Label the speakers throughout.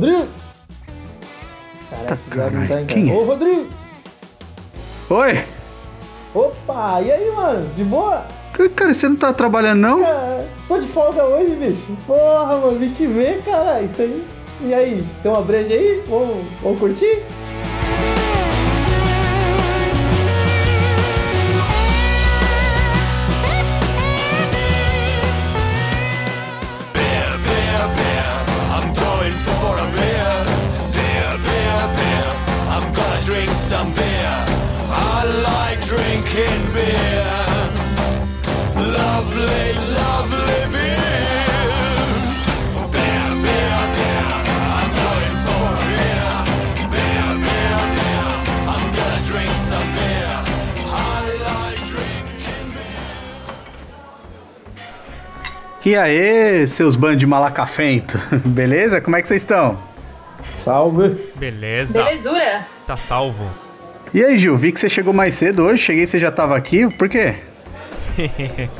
Speaker 1: Rodrigo! Caraca, esse cara não tá em
Speaker 2: Quem é?
Speaker 1: Ô, Rodrigo!
Speaker 2: Oi!
Speaker 1: Opa! E aí, mano? De boa?
Speaker 2: Cara, você não tá trabalhando não?
Speaker 1: Cara, tô de folga hoje, bicho. Porra, mano, vim te ver, cara. Isso aí. E aí, tem uma breja aí? Vamos, vamos curtir?
Speaker 2: E aí, seus bandos de malacafento? Beleza? Como é que vocês estão?
Speaker 1: Salve.
Speaker 3: Beleza.
Speaker 4: Belezura.
Speaker 3: Tá salvo.
Speaker 2: E aí, Gil, vi que você chegou mais cedo hoje. Cheguei, você já tava aqui. Por quê?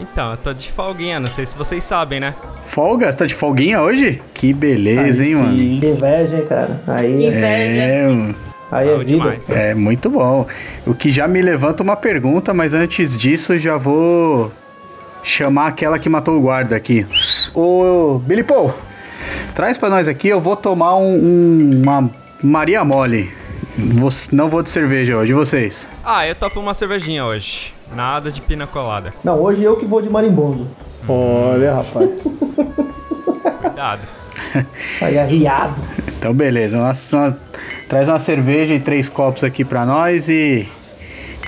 Speaker 3: Então, eu tô de folguinha, não sei se vocês sabem, né?
Speaker 2: Folga? Você tá de folguinha hoje? Que beleza, hein, mano?
Speaker 1: Que inveja, hein, cara. Aí,
Speaker 4: Inveja.
Speaker 2: É, mano.
Speaker 1: aí é
Speaker 3: demais.
Speaker 2: é muito bom. O que já me levanta uma pergunta, mas antes disso já vou chamar aquela que matou o guarda aqui. Ô, Billy Paul, traz pra nós aqui, eu vou tomar um- um- uma Maria Mole. Vou- não vou de cerveja hoje, e vocês?
Speaker 3: Ah, eu topo uma cervejinha hoje. Nada de pina colada.
Speaker 1: Não, hoje eu que vou de marimbondo.
Speaker 5: Olha, rapaz.
Speaker 3: Cuidado.
Speaker 1: Aí arriado.
Speaker 2: Então, beleza. Uma- uma- traz uma cerveja e três copos aqui pra nós e,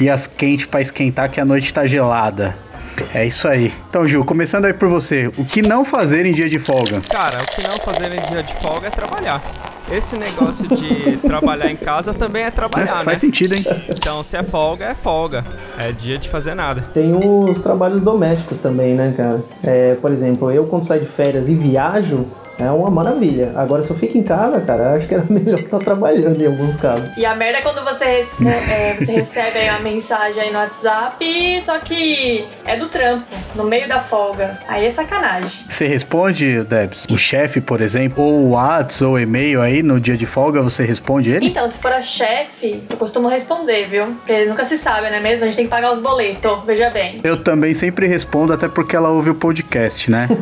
Speaker 2: e as quentes pra esquentar, que a noite tá gelada. É isso aí. Então, Gil, começando aí por você. O que não fazer em dia de folga?
Speaker 3: Cara, o que não fazer em dia de folga é trabalhar. Esse negócio de trabalhar em casa também é
Speaker 2: É,
Speaker 3: trabalhar, né?
Speaker 2: faz sentido, hein?
Speaker 3: Então, se é folga, é folga. É dia de fazer nada.
Speaker 1: Tem os trabalhos domésticos também, né, cara? É, por exemplo, eu quando saio de férias e viajo, é uma maravilha. Agora, se eu fico em casa, cara, eu acho que era melhor estar trabalhando em alguns casos.
Speaker 4: E a merda é quando você, rece- é, você recebe aí uma mensagem aí no WhatsApp, só que é do trampo, no meio da folga. Aí é sacanagem.
Speaker 2: Você responde, Debs? O chefe, por exemplo, ou o WhatsApp ou e-mail aí no dia de folga, você responde ele?
Speaker 4: Então, se for a chefe, eu costumo responder, viu? Porque nunca se sabe, não é mesmo? A gente tem que pagar os boletos, veja bem.
Speaker 2: Eu também sempre respondo, até porque ela ouve o podcast, né?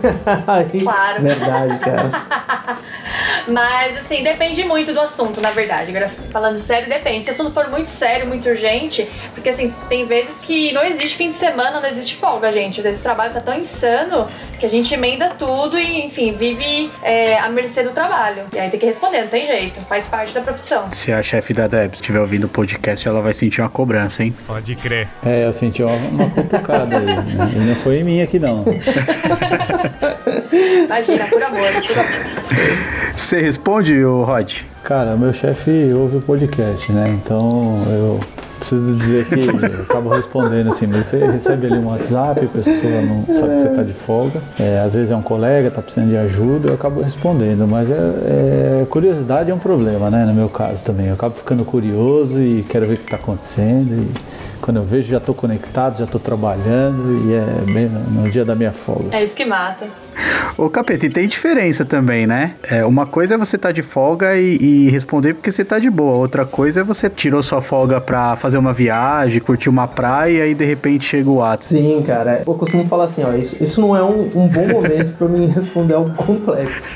Speaker 4: Claro.
Speaker 1: Verdade, cara.
Speaker 4: Mas, assim, depende muito do assunto, na verdade. Agora, falando sério, depende. Se o assunto for muito sério, muito urgente, porque, assim, tem vezes que não existe fim de semana, não existe folga, gente. Às vezes o trabalho tá tão insano que a gente emenda tudo e, enfim, vive é, à mercê do trabalho. E aí tem que responder, não tem jeito. Faz parte da profissão.
Speaker 2: Se a chefe da Debs estiver ouvindo o podcast, ela vai sentir uma cobrança, hein?
Speaker 3: Pode crer.
Speaker 5: É, eu senti uma, uma cutucada aí. Né? E não foi em mim aqui, não.
Speaker 4: Imagina, por amor.
Speaker 2: Você responde, Rod?
Speaker 5: Cara, meu chefe ouve o podcast, né? Então eu preciso dizer que eu acabo respondendo assim, mas você recebe ali um WhatsApp, a pessoa não sabe que você tá de folga. É, às vezes é um colega, tá precisando de ajuda, eu acabo respondendo. Mas é, é- curiosidade é um problema, né? No meu caso também. Eu acabo ficando curioso e quero ver o que tá acontecendo. E quando eu vejo, já tô conectado, já tô trabalhando e é bem no, dia da minha folga.
Speaker 4: É isso que mata.
Speaker 2: Ô Capeta, e tem diferença também, né? É, uma coisa é você tá de folga e, e responder porque você tá de boa. Outra coisa é você tirou sua folga pra fazer uma viagem, curtir uma praia e aí de repente chega o WhatsApp.
Speaker 1: Sim, cara. Eu costumo falar assim, ó, isso, isso não é um, um bom momento pra mim responder algo complexo.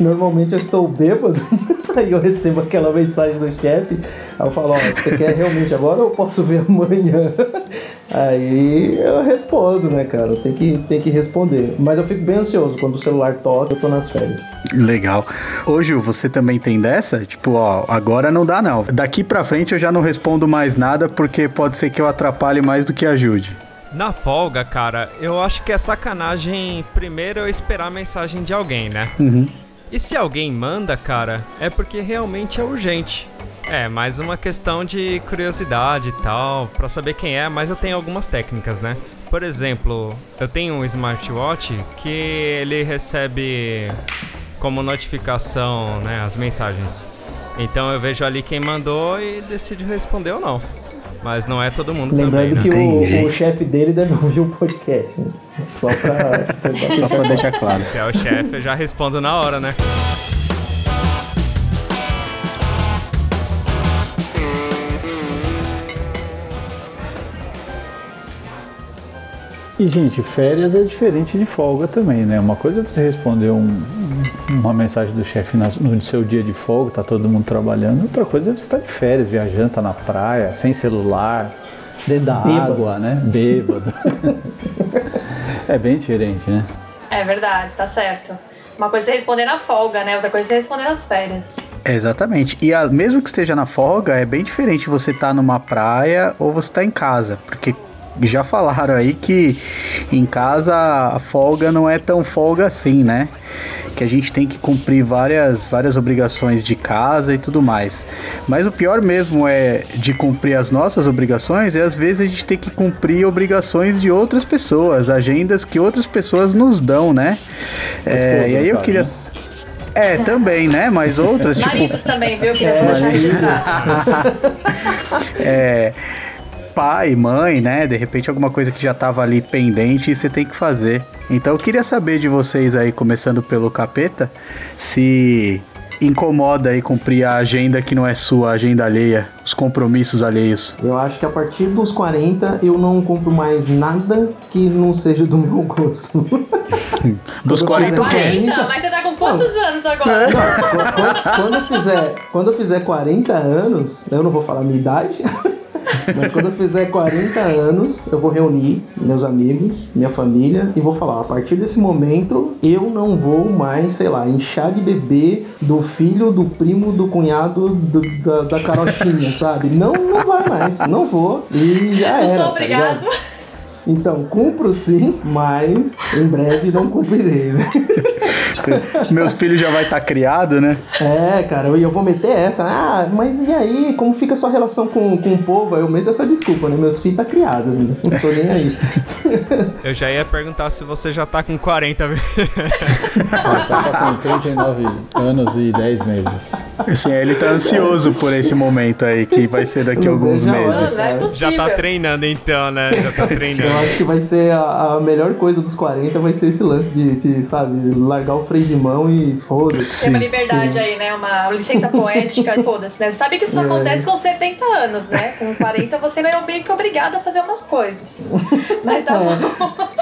Speaker 1: Normalmente eu estou bêbado, aí eu recebo aquela mensagem do chefe, aí eu falo, ó, você quer realmente agora ou eu posso ver amanhã? Aí eu respondo, né, cara? Tem que, tem que responder. Mas eu fico bem ansioso quando o celular toca, eu tô nas férias.
Speaker 2: Legal. Ô Gil, você também tem dessa? Tipo, ó, agora não dá não. Daqui pra frente eu já não respondo mais nada porque pode ser que eu atrapalhe mais do que ajude.
Speaker 3: Na folga, cara, eu acho que é sacanagem primeiro eu esperar a mensagem de alguém, né?
Speaker 2: Uhum.
Speaker 3: E se alguém manda, cara, é porque realmente é urgente. É, mais uma questão de curiosidade e tal, pra saber quem é, mas eu tenho algumas técnicas, né? Por exemplo, eu tenho um smartwatch que ele recebe como notificação, né, as mensagens. Então eu vejo ali quem mandou e decido responder ou não. Mas não é todo mundo
Speaker 1: Lembrando
Speaker 3: também,
Speaker 1: que
Speaker 3: né?
Speaker 1: o,
Speaker 2: Entendi.
Speaker 1: o chefe dele deve ouvir o podcast. né? Só pra.
Speaker 2: Só pra deixar claro.
Speaker 3: Se é o chefe, eu já respondo na hora, né?
Speaker 5: E, gente, férias é diferente de folga também, né? Uma coisa é você responder um- uma mensagem do chefe no seu dia de folga, tá todo mundo trabalhando. Outra coisa é você estar de férias, viajando, tá na praia, sem celular, dentro da
Speaker 1: Bêbado.
Speaker 5: água, né? Bêbado. é bem diferente, né?
Speaker 4: É verdade, tá certo. Uma coisa é você responder na folga, né? Outra coisa é você responder nas férias.
Speaker 2: Exatamente. E a- mesmo que esteja na folga, é bem diferente você estar numa praia ou você estar em casa. Porque já falaram aí que em casa a folga não é tão folga assim, né? Que a gente tem que cumprir várias, várias obrigações de casa e tudo mais. Mas o pior mesmo é de cumprir as nossas obrigações, e às vezes a gente tem que cumprir obrigações de outras pessoas, agendas que outras pessoas nos dão, né? É,
Speaker 5: Esposa,
Speaker 2: e aí eu
Speaker 5: cara,
Speaker 2: queria.
Speaker 5: né?
Speaker 2: É, também, né? Mas outras, tipo.
Speaker 4: Maridos também, viu? Queria só deixar registrado.
Speaker 2: é, pai, mãe, né? De repente alguma coisa que já tava ali pendente e você tem que fazer. Então eu queria saber de vocês aí, começando pelo capeta, se incomoda aí cumprir a agenda que não é sua, a agenda alheia, os compromissos alheios.
Speaker 1: Eu acho que a partir dos 40 eu não compro mais nada que não seja do meu gosto.
Speaker 2: Dos 40 o quê?
Speaker 4: 40? Mas você tá com quantos anos agora?
Speaker 1: quando, quando eu fizer, quando eu fizer 40 anos, eu não vou falar a minha idade, mas quando eu fizer 40 anos, eu vou reunir meus amigos, minha família e vou falar: a partir desse momento, eu não vou mais, sei lá, inchar de bebê do filho, do primo, do cunhado, do- da, da carochinha, sabe? Não, não vai mais, não vou. E já
Speaker 4: Eu
Speaker 1: era.
Speaker 4: sou
Speaker 1: tá
Speaker 4: obrigado.
Speaker 1: ligado? Então, cumpro sim, mas em breve não cumprirei, né?
Speaker 2: Meus filhos já vai estar criado, né?
Speaker 1: É, cara, eu, eu vou meter essa. Ah, mas e aí? Como fica a sua relação com, com o povo? Aí eu meto essa desculpa, né? Meus filhos tá criado ainda. Não tô nem aí.
Speaker 3: Eu já ia perguntar se você já tá com 40 vezes.
Speaker 5: Ele tá só com 39 anos e 10 meses.
Speaker 2: Assim, ele tá ansioso por esse momento aí, que vai ser daqui a alguns meses.
Speaker 4: Não é
Speaker 1: Já
Speaker 3: tá treinando então, né? Já tá
Speaker 1: Eu
Speaker 3: treinando.
Speaker 1: acho que vai ser a, a melhor coisa dos 40 vai ser esse lance de, de, sabe, largar o freio de mão e foda-se.
Speaker 4: Tem uma liberdade
Speaker 1: sim.
Speaker 4: aí, né? Uma licença poética, foda-se, né? Você sabe que isso
Speaker 1: É.
Speaker 4: acontece com 70 anos, né? Com 40 você não é meio que obrigado a fazer umas coisas. Mas tá bom.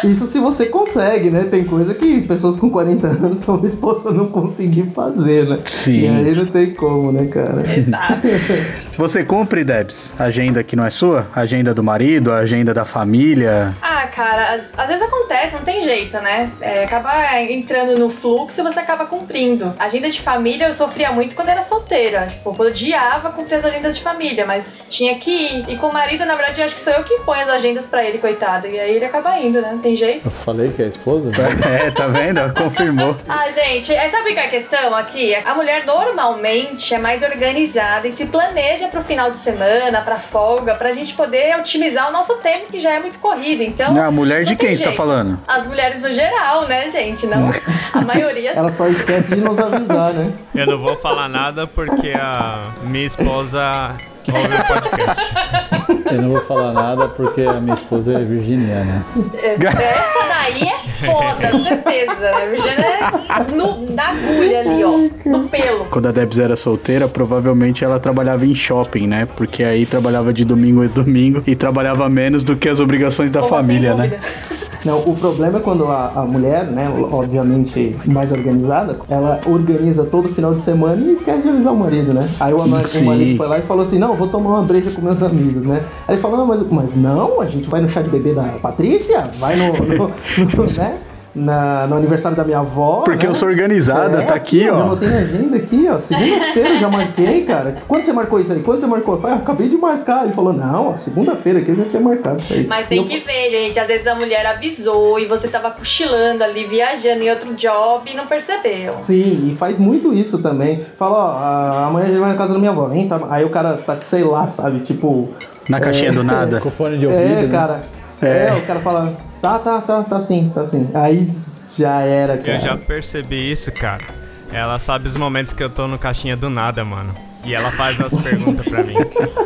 Speaker 1: Isso se você consegue, né? Tem coisa que pessoas com 40 anos talvez possam não conseguir fazer, né?
Speaker 2: Sim.
Speaker 1: E aí não tem como, né, cara?
Speaker 2: Você cumpre, Debs? Agenda que não é sua? Agenda do marido, agenda da família?
Speaker 4: Ah, cara, às, às vezes acontece, não tem jeito, né? É, acaba entrando no fluxo e você acaba cumprindo. Agenda de família eu sofria muito quando era solteira. Tipo, eu odiava cumprir as agendas de família, mas tinha que ir. E com o marido, na verdade, eu acho que sou eu que ponho as agendas pra ele, coitado. E aí ele acaba indo, né? Não tem jeito.
Speaker 5: Eu falei que é a esposa?
Speaker 2: É, tá vendo? Confirmou.
Speaker 4: Ah, gente, é, sabe qual é a questão aqui? A mulher normalmente é mais organizada e se planeja pro final de semana, pra folga, pra gente poder otimizar o nosso tempo, que já é muito corrido. Então.
Speaker 2: A mulher de
Speaker 4: não tem
Speaker 2: quem você tá falando?
Speaker 4: As mulheres no geral, né, gente? Não. A maioria.
Speaker 1: Ela só esquece de nos avisar, né?
Speaker 3: Eu não vou falar nada porque a minha esposa ouve o podcast.
Speaker 5: Eu não vou falar nada porque a minha esposa é virginiana.
Speaker 4: Essa daí é foda, certeza. A Virgínia é no, na agulha ali, ó. No pelo.
Speaker 2: Quando a Debs era solteira, provavelmente ela trabalhava em shopping, né? Porque aí trabalhava de domingo a domingo e trabalhava menos do que as obrigações da
Speaker 4: Como
Speaker 2: família, né?
Speaker 1: Não, o problema é quando a, a mulher, né, obviamente mais organizada, ela organiza todo final de semana e esquece de avisar o marido, né? Aí o, o marido foi lá e falou assim, não, vou tomar uma breja com meus amigos, né? Aí ele falou, não, mas, mas não, a gente vai no chá de bebê da Patrícia, vai no, no- no- né? Na, no aniversário da minha avó.
Speaker 2: Porque
Speaker 1: né?
Speaker 2: eu sou organizada,
Speaker 1: É,
Speaker 2: tá aqui,
Speaker 1: Eu já
Speaker 2: ó.
Speaker 1: botei na agenda aqui, ó. Segunda-feira eu já marquei, cara. Quando você marcou isso aí? Quando você marcou? Eu falei, ah, acabei de marcar. Ele falou, não, segunda-feira aqui eu já tinha marcado isso aí.
Speaker 4: Mas tem
Speaker 1: eu-
Speaker 4: que ver, gente. Às vezes a mulher avisou e você tava cochilando ali, viajando em outro job e não percebeu.
Speaker 1: Sim, e faz muito isso também. Fala, ó, amanhã a gente vai na casa da minha avó, hein? Tá- Aí o cara tá, sei lá, sabe? Tipo.
Speaker 2: Na caixinha do nada.
Speaker 5: Com fone de ouvido,
Speaker 1: É,
Speaker 5: né?
Speaker 1: cara.
Speaker 2: É.
Speaker 1: É. o cara fala, tá, tá, tá, tá sim, tá sim. Aí já era, cara.
Speaker 3: Eu já percebi isso, cara. Ela sabe os momentos que eu tô no caixinha do nada, mano. E ela faz as perguntas pra mim.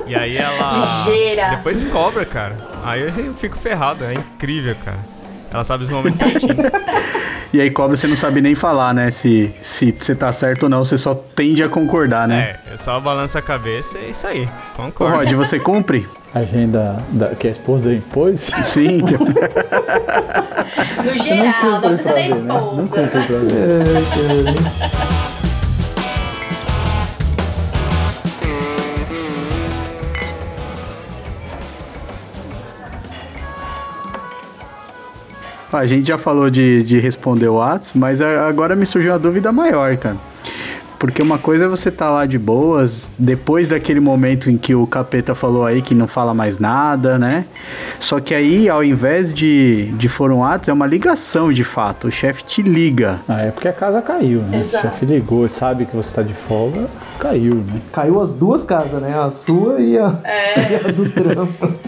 Speaker 3: E aí ela.
Speaker 4: Ligeira.
Speaker 3: Depois cobra, cara. Aí eu fico ferrado. É incrível, cara. Ela sabe os momentos certinho.
Speaker 2: E aí cobra você não sabe nem falar, né? Se, se você tá certo ou não, você só tende a concordar, né?
Speaker 3: É, eu só balanço a cabeça e é isso aí.
Speaker 2: Ô,
Speaker 3: Concordo.
Speaker 2: Rod, você cumpre?
Speaker 5: Agenda da, que a esposa impôs?
Speaker 2: Sim.
Speaker 4: No geral, não precisa da
Speaker 5: Não
Speaker 4: esposa.
Speaker 5: cumpre pra ver.
Speaker 2: A gente já falou de, de responder o Whats, mas a- agora me surgiu uma dúvida maior, cara. Porque uma coisa é você tá lá de boas, depois daquele momento em que o capeta falou aí que não fala mais nada, né? Só que aí, ao invés de, de for um Whats, é uma ligação de fato. O chefe te liga.
Speaker 5: Ah, é porque a casa caiu, né?
Speaker 4: Exato.
Speaker 5: O chefe ligou, sabe que você tá de folga, caiu, né?
Speaker 1: Caiu as duas casas, né? A sua e a,
Speaker 4: É.
Speaker 1: e a do trampo.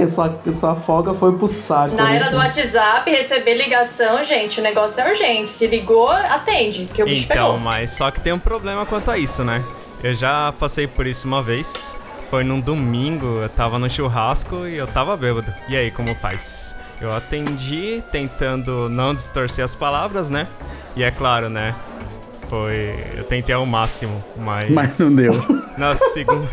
Speaker 1: Porque sua, sua folga foi pro saco.
Speaker 4: Na
Speaker 1: né?
Speaker 4: era do WhatsApp, receber ligação, gente, o negócio é urgente. Se ligou, atende, porque o bicho
Speaker 3: Então,
Speaker 4: pegou.
Speaker 3: mas só que tem um problema quanto a isso, né? Eu já passei por isso uma vez. Foi num domingo, eu tava no churrasco e eu tava bêbado. E aí, como faz? Eu atendi tentando não distorcer as palavras, né? E é claro, né? Foi. Eu tentei ao máximo, mas.
Speaker 2: Mas não deu.
Speaker 3: Na segunda.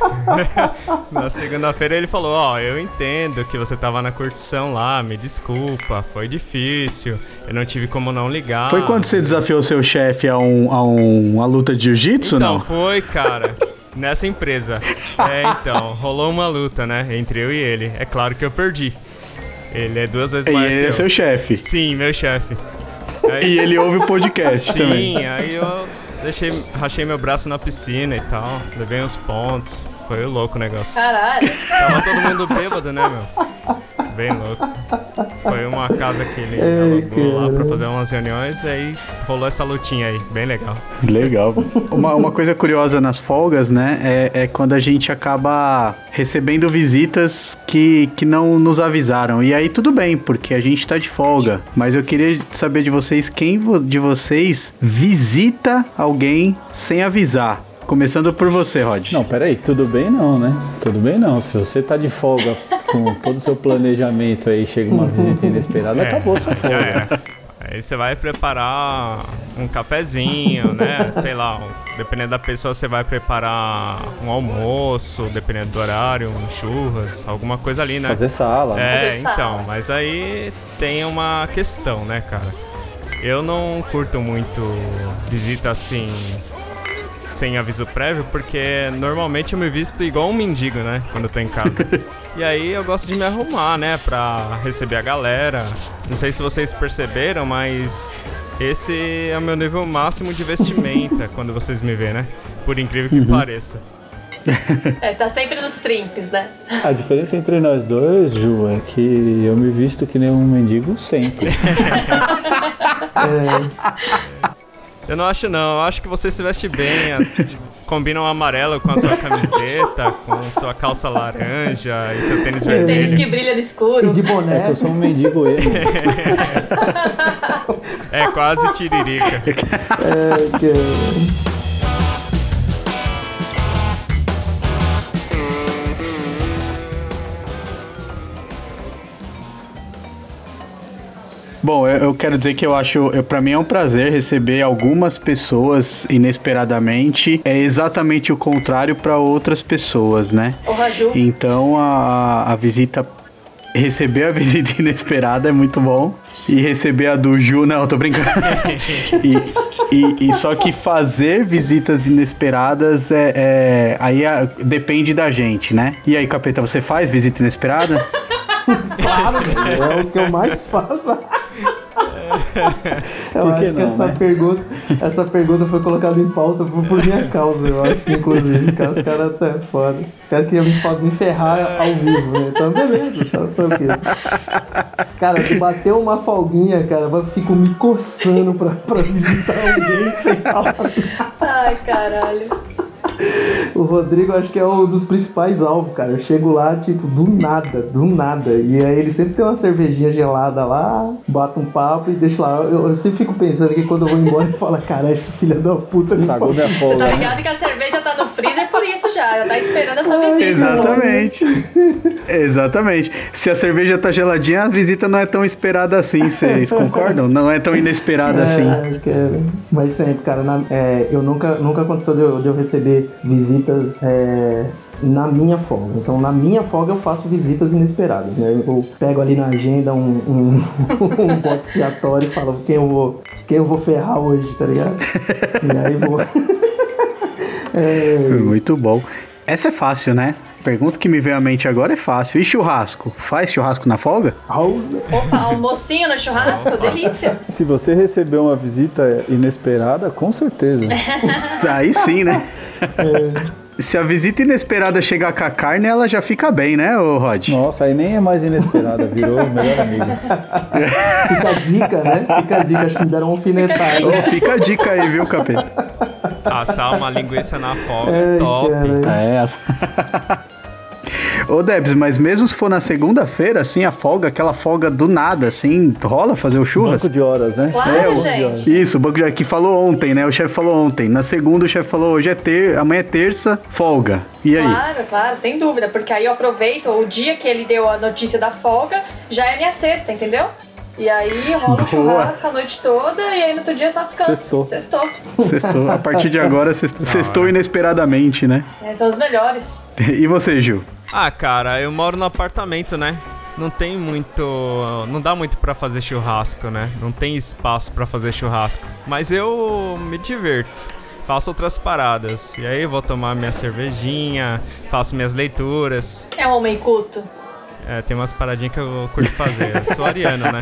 Speaker 3: na segunda-feira ele falou: Ó, eu entendo que você tava na curtição lá, me desculpa, foi difícil, eu não tive como não ligar.
Speaker 2: Foi quando você desafiou seu chefe a, um, a um- uma luta de jiu-jitsu,
Speaker 3: Então,
Speaker 2: não?
Speaker 3: foi, cara. Nessa empresa. É, então, rolou uma luta, né? Entre eu e ele. É claro que eu perdi. Ele é duas vezes
Speaker 2: E
Speaker 3: maior
Speaker 2: ele
Speaker 3: que
Speaker 2: é
Speaker 3: eu.
Speaker 2: seu chefe.
Speaker 3: Sim, meu chefe.
Speaker 2: E
Speaker 3: Aí,
Speaker 2: ele ouve o podcast
Speaker 3: sim,
Speaker 2: também.
Speaker 3: aí eu deixei, rachei meu braço na piscina e tal. Levei uns pontos. Foi louco o negócio.
Speaker 4: Caralho.
Speaker 3: Tava todo mundo bêbado, né, meu? Bem louco. Foi uma casa que ele alugou lá pra fazer umas reuniões e aí rolou essa lutinha aí, bem legal.
Speaker 2: Legal. Uma, uma coisa curiosa nas folgas, né, é, é quando a gente acaba recebendo visitas que, que não nos avisaram. E aí tudo bem, porque a gente tá de folga. Mas eu queria saber de vocês, quem vo- de vocês visita alguém sem avisar? Começando por você, Rod.
Speaker 5: Não, peraí, tudo bem não, né? Tudo bem não. Se você tá de folga com todo o seu planejamento aí, chega uma visita inesperada,
Speaker 3: É,
Speaker 5: acabou sua folga.
Speaker 3: era. Aí você vai preparar um cafezinho, né? Sei lá, dependendo da pessoa, você vai preparar um almoço, dependendo do horário, um churras, alguma coisa ali, né?
Speaker 5: Fazer sala.
Speaker 3: É,
Speaker 4: Fazer sala.
Speaker 3: então, mas aí tem uma questão, né, cara? Eu não curto muito visita assim sem aviso prévio, porque normalmente eu me visto igual um mendigo, né, quando eu tô em casa. e aí eu gosto de me arrumar, né, pra receber a galera. Não sei se vocês perceberam, mas esse é o meu nível máximo de vestimenta quando vocês me vêem, né? Por incrível que pareça.
Speaker 4: É, tá sempre nos trinques, né?
Speaker 5: A diferença entre nós dois, Ju, é que eu me visto que nem um mendigo sempre.
Speaker 3: Eu não acho não, eu acho que você se veste bem, a- combina um amarelo com a sua camiseta, com sua calça laranja e seu tênis
Speaker 4: Tênis
Speaker 3: vermelho.
Speaker 4: que brilha no
Speaker 1: E
Speaker 4: escuro.
Speaker 1: de
Speaker 5: É que
Speaker 1: boné.
Speaker 5: eu sou um mendigo emo.
Speaker 3: É quase tiririca.
Speaker 1: É, que-
Speaker 2: Bom, eu, eu quero dizer que eu acho, eu, para mim é um prazer receber algumas pessoas inesperadamente. É exatamente o contrário para outras pessoas, né?
Speaker 4: O Raju.
Speaker 2: Então a, a visita, receber a visita inesperada é muito bom. E receber a do Ju, não, tô brincando. e, e, e só que fazer visitas inesperadas é, é- aí é- depende da gente, né? E aí, capeta, você faz visita inesperada?
Speaker 1: Claro, é o que eu mais faço. Eu
Speaker 5: Por que
Speaker 1: acho que
Speaker 5: não,
Speaker 1: essa,
Speaker 5: né?
Speaker 1: pergunta, essa pergunta foi colocada em pauta por, por minha causa, eu acho que inclusive, cara, os caras até foda. Os caras queriam me, ferrar ao vivo, né? Então beleza, tá tranquilo. Cara, se bateu uma folguinha, cara, eu fico me coçando pra, pra visitar alguém sem falar.
Speaker 4: Ai, caralho.
Speaker 1: O Rodrigo acho que é um dos principais alvos, cara. Eu chego lá, tipo, do nada, do nada. E aí ele sempre tem uma cervejinha gelada lá, bota um papo e deixa lá. Eu, eu sempre fico pensando que quando eu vou embora, ele fala, cara, esse filho da puta me
Speaker 5: minha
Speaker 4: Você
Speaker 5: folga.
Speaker 4: tá
Speaker 5: né?
Speaker 4: ligado que a cerveja tá no freezer por isso já. Já tá esperando a sua visita.
Speaker 2: Exatamente. Exatamente. Se a cerveja tá geladinha, a visita não é tão esperada assim, vocês concordam? Não é tão inesperada assim.
Speaker 1: É, cara. Mas sempre, cara, na- é, eu nunca, nunca aconteceu de eu, de eu receber visitas é, na minha folga. Então, na minha folga, eu faço visitas inesperadas. Né? Eu pego ali na agenda um, um, um bote expiatório e falo quem eu vou, quem eu vou ferrar hoje, tá ligado? E aí vou. É,
Speaker 2: Muito bom. Essa é fácil, né? Pergunta que me veio à mente agora é fácil. E churrasco? Faz churrasco na folga?
Speaker 4: Opa, almocinho no churrasco, delícia.
Speaker 5: Se você receber uma visita inesperada, com certeza.
Speaker 2: Aí sim, né? Se a visita inesperada chegar com a carne, ela já fica bem, né, ô Rod?
Speaker 5: Nossa, aí nem é mais inesperada, virou o melhor amigo.
Speaker 1: fica a dica, né? Fica a dica, acho que me deram um alfinetada.
Speaker 2: Ô, fica a dica aí, viu, capeta?
Speaker 3: Assar uma linguiça na folga, top.
Speaker 1: cara.
Speaker 2: É, as... Ô Debs, mas mesmo se for na segunda-feira, assim, a folga, aquela folga do nada, assim, rola fazer o churras?
Speaker 5: Banco de horas, né?
Speaker 4: Claro,
Speaker 5: É, banco de
Speaker 4: gente.
Speaker 5: horas.
Speaker 2: Isso, o banco de que falou ontem, né? O chefe falou ontem. Na segunda, o chefe falou hoje é ter, amanhã é terça, folga. E aí?
Speaker 4: Claro, claro, sem dúvida. Porque aí eu aproveito o dia que ele deu a notícia da folga, já é minha sexta, entendeu? E aí rola
Speaker 2: Boa.
Speaker 4: o churrasco a noite toda e aí no outro dia é só descanso.
Speaker 5: Sextou.
Speaker 4: Sextou.
Speaker 2: Sextou. A partir de agora, sextou, sextou
Speaker 3: hora.
Speaker 2: inesperadamente, né?
Speaker 4: É, são os melhores.
Speaker 2: E você, Gil?
Speaker 3: Ah, cara, eu moro no apartamento, né? Não tem muito. Não dá muito pra fazer churrasco, né? Não tem espaço pra fazer churrasco. Mas eu me diverto. Faço outras paradas. E aí eu vou tomar minha cervejinha, faço minhas leituras.
Speaker 4: É um homem culto.
Speaker 3: É, tem umas paradinhas que eu curto fazer. Eu sou ariano, né?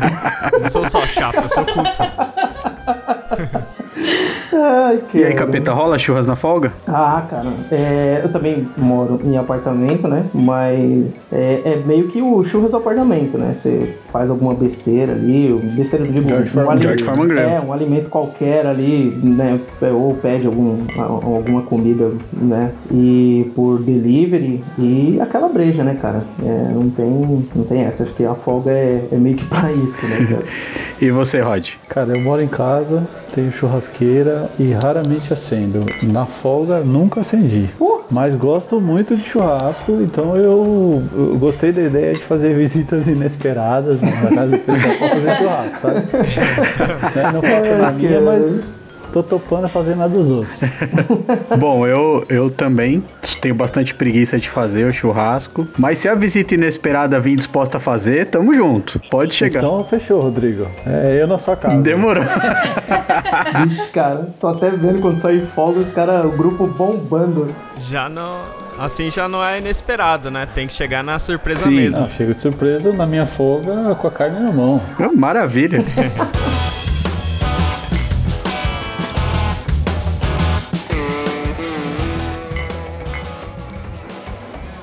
Speaker 3: Não sou só chato, eu sou culto.
Speaker 1: Ai,
Speaker 2: E aí, capeta, rola churras na folga?
Speaker 1: Ah, cara, é, eu também moro em apartamento, né? Mas é, é meio que o churras do apartamento, né? Você faz alguma besteira ali, besteira eu digo,
Speaker 5: George
Speaker 1: um alimento,
Speaker 2: George
Speaker 1: é, um alimento qualquer ali, né? Ou pede algum, alguma comida, né? E por delivery e aquela breja, né, cara? É, não tem, não tem essa. Acho que a folga é, é meio que pra isso, né, cara?
Speaker 2: E você, Rod?
Speaker 5: Cara, eu moro em casa, tenho churrasqueira e raramente acendo. Na folga, nunca acendi. Mas gosto muito de churrasco, então eu, eu gostei da ideia de fazer visitas inesperadas na casa do pessoal pra fazer churrasco, sabe? Né, Não faço na minha, mas tô topando fazer na dos outros.
Speaker 2: Bom, eu, eu também tenho bastante preguiça de fazer o churrasco. Mas se a visita inesperada vir disposta a fazer, tamo junto. Pode chegar.
Speaker 5: Então fechou, Rodrigo. É eu na sua casa.
Speaker 2: Demorou.
Speaker 1: Vixe, cara, tô até vendo quando sair folga, os caras, o grupo bombando.
Speaker 3: Já não. Assim já não é inesperado, né? Tem que chegar na surpresa
Speaker 2: Sim.
Speaker 3: mesmo.
Speaker 5: Não, chego de surpresa na minha folga com a carne na mão.
Speaker 2: Maravilha.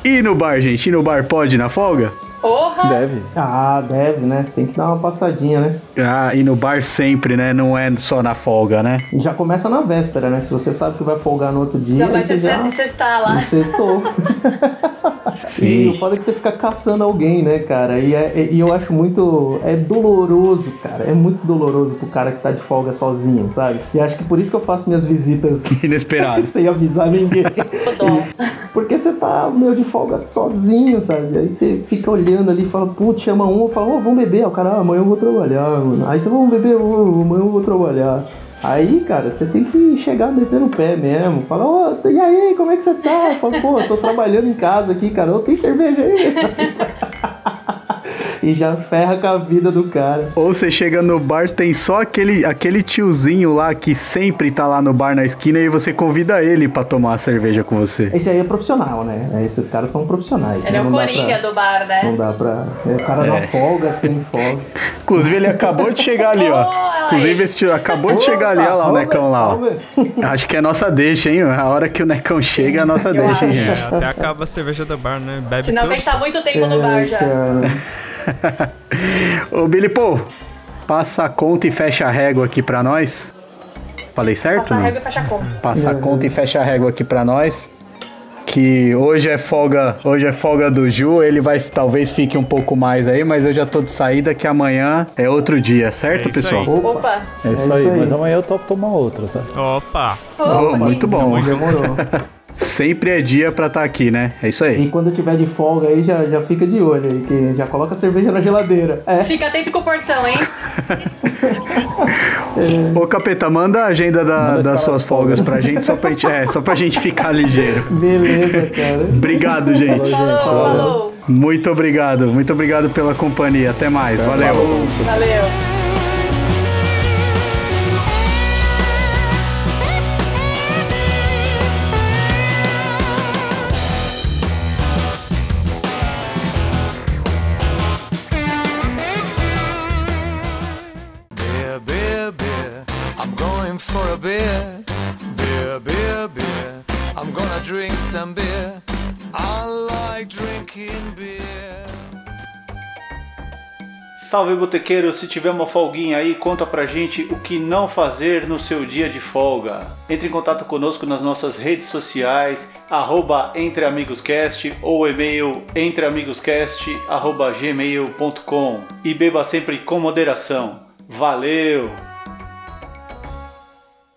Speaker 2: E no bar, gente? E no bar pode ir na folga?
Speaker 4: Porra!
Speaker 5: Deve.
Speaker 1: Ah, deve, né? Tem que dar uma passadinha, né?
Speaker 2: Ah, e no bar sempre, né? Não é só na folga, né?
Speaker 1: Já começa na véspera, né? Se você sabe que vai folgar no outro dia,
Speaker 4: Já vai
Speaker 1: você já...
Speaker 4: você está lá.
Speaker 1: Sextou. E o foda é que você fica caçando alguém, né, cara? E, é- e eu acho muito. É doloroso, cara. É muito doloroso pro cara que tá de folga sozinho, sabe? E acho que por isso que eu faço minhas visitas
Speaker 2: Inesperado.
Speaker 1: sem avisar ninguém. Porque você tá meio de folga sozinho, sabe? Aí você fica olhando ali e fala, putz, chama um, fala, ô, vamos beber. Aí O cara, ah, amanhã eu vou trabalhar, mano. Aí você, vamos beber, ô, amanhã eu vou trabalhar. Aí, cara, você tem que chegar metendo o pé mesmo. Fala, ô, e aí, como é que você tá? Fala, pô, tô trabalhando em casa aqui, cara. Ô, tem cerveja aí? e já ferra com a vida do cara.
Speaker 2: Ou você chega no bar, tem só aquele, aquele tiozinho lá que sempre tá lá no bar na esquina e você convida ele pra tomar a cerveja com você.
Speaker 1: Esse aí é profissional, né? Esses caras são profissionais.
Speaker 4: Ele
Speaker 1: né?
Speaker 4: é o coringa
Speaker 1: pra-
Speaker 4: do bar, né?
Speaker 1: Não dá pra. É o cara na
Speaker 2: É.
Speaker 1: folga, sem folga.
Speaker 2: Inclusive, ele acabou de chegar ali, ó. Inclusive, esse tio acabou de chegar ali, olha lá o Necão lá, ó. Acho que é nossa deixa, hein? A hora que o Necão chega, é a nossa deixa, hein, gente?
Speaker 3: É, até acaba a cerveja do bar, né? Bebe
Speaker 4: Senão a
Speaker 3: tudo.
Speaker 4: gente tá muito tempo no bar
Speaker 1: É,
Speaker 4: já.
Speaker 2: Ô, Billy Paul, passa a conta e fecha a régua aqui pra nós. Falei certo?
Speaker 4: Passa a
Speaker 2: não?
Speaker 4: régua e fecha a conta.
Speaker 2: Passa a conta e fecha a régua aqui pra nós. que hoje é folga, hoje é folga do Ju, ele vai talvez fique um pouco mais aí, mas eu já tô de saída que amanhã é outro dia, certo,
Speaker 3: É
Speaker 2: pessoal?
Speaker 3: aí.
Speaker 1: Opa,
Speaker 4: Opa!
Speaker 5: É isso,
Speaker 1: isso
Speaker 5: aí,
Speaker 1: aí.
Speaker 5: mas amanhã eu topo tomar outra, tá?
Speaker 3: Opa!
Speaker 2: Oh,
Speaker 4: Opa,
Speaker 2: muito bom.
Speaker 1: Demorou.
Speaker 2: Sempre é dia pra estar aqui, né? É isso aí.
Speaker 1: E quando tiver de folga aí, já, já fica de olho aí, que já coloca a cerveja na geladeira. É,
Speaker 4: Fica atento com o portão, hein?
Speaker 2: Ô, Capeta, manda a agenda da-
Speaker 5: Manda
Speaker 2: das suas folgas pra gente, só pra gente, é, só pra gente ficar ligeiro.
Speaker 1: beleza, cara.
Speaker 2: Obrigado, gente.
Speaker 4: Falou, falou.
Speaker 2: Muito obrigado, muito obrigado pela companhia. Até mais, valeu.
Speaker 4: Valeu.
Speaker 6: Drink some beer. I like drinking beer.
Speaker 7: Salve botequeiro, se tiver uma folguinha aí, conta pra gente o que não fazer no seu dia de folga. Entre em contato conosco nas nossas redes sociais, arroba entreamigoscast ou e-mail entreamigoscast arroba gmail.com e beba sempre com moderação. Valeu!